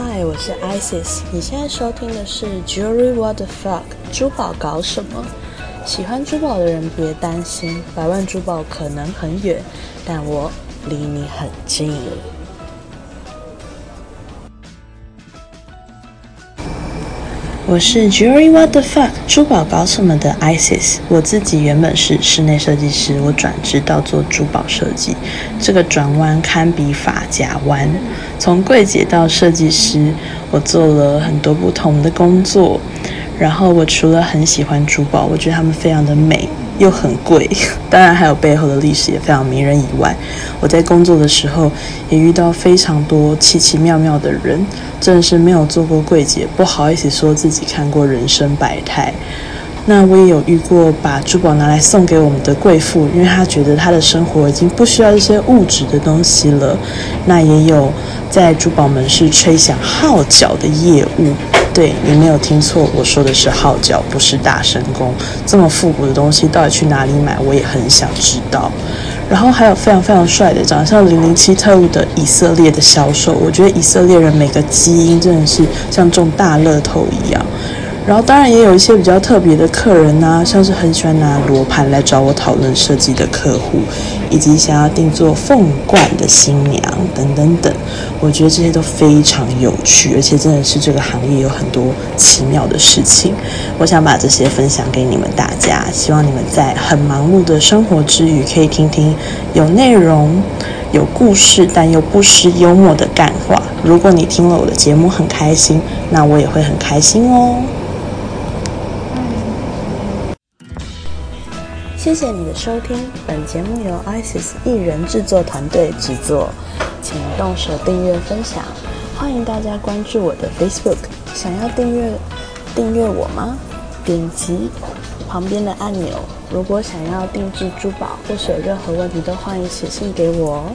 嗨，我是 Isis。你现在收听的是 Jewelry What the Fuck？珠宝搞什么？喜欢珠宝的人别担心，百万珠宝可能很远，但我离你很近。我是 Jerry What the Fuck？珠宝搞什么的 Isis。我自己原本是室内设计师，我转职到做珠宝设计，这个转弯堪比法甲弯。从柜姐到设计师，我做了很多不同的工作。然后我除了很喜欢珠宝，我觉得它们非常的美。又很贵，当然还有背后的历史也非常迷人。以外，我在工作的时候也遇到非常多奇奇妙妙的人，真的是没有做过柜姐，不好意思说自己看过人生百态。那我也有遇过把珠宝拿来送给我们的贵妇，因为她觉得她的生活已经不需要一些物质的东西了。那也有在珠宝门市吹响号角的业务。对你没有听错，我说的是号角，不是大神功。这么复古的东西到底去哪里买？我也很想知道。然后还有非常非常帅的，长得像零零七特务的以色列的销售。我觉得以色列人每个基因真的是像中大乐透一样。然后当然也有一些比较特别的客人呐，像是很喜欢拿罗盘来找我讨论设计的客户，以及想要定做凤冠的新娘等等等。我觉得这些都非常有趣，而且真的是这个行业有很多奇妙的事情。我想把这些分享给你们大家，希望你们在很忙碌的生活之余，可以听听有内容、有故事但又不失幽默的干话。如果你听了我的节目很开心，那我也会很开心哦。谢谢你的收听，本节目由 ISIS 艺人制作团队制作，请动手订阅分享，欢迎大家关注我的 Facebook。想要订阅订阅我吗？点击旁边的按钮。如果想要定制珠宝或是有任何问题，都欢迎写信给我哦。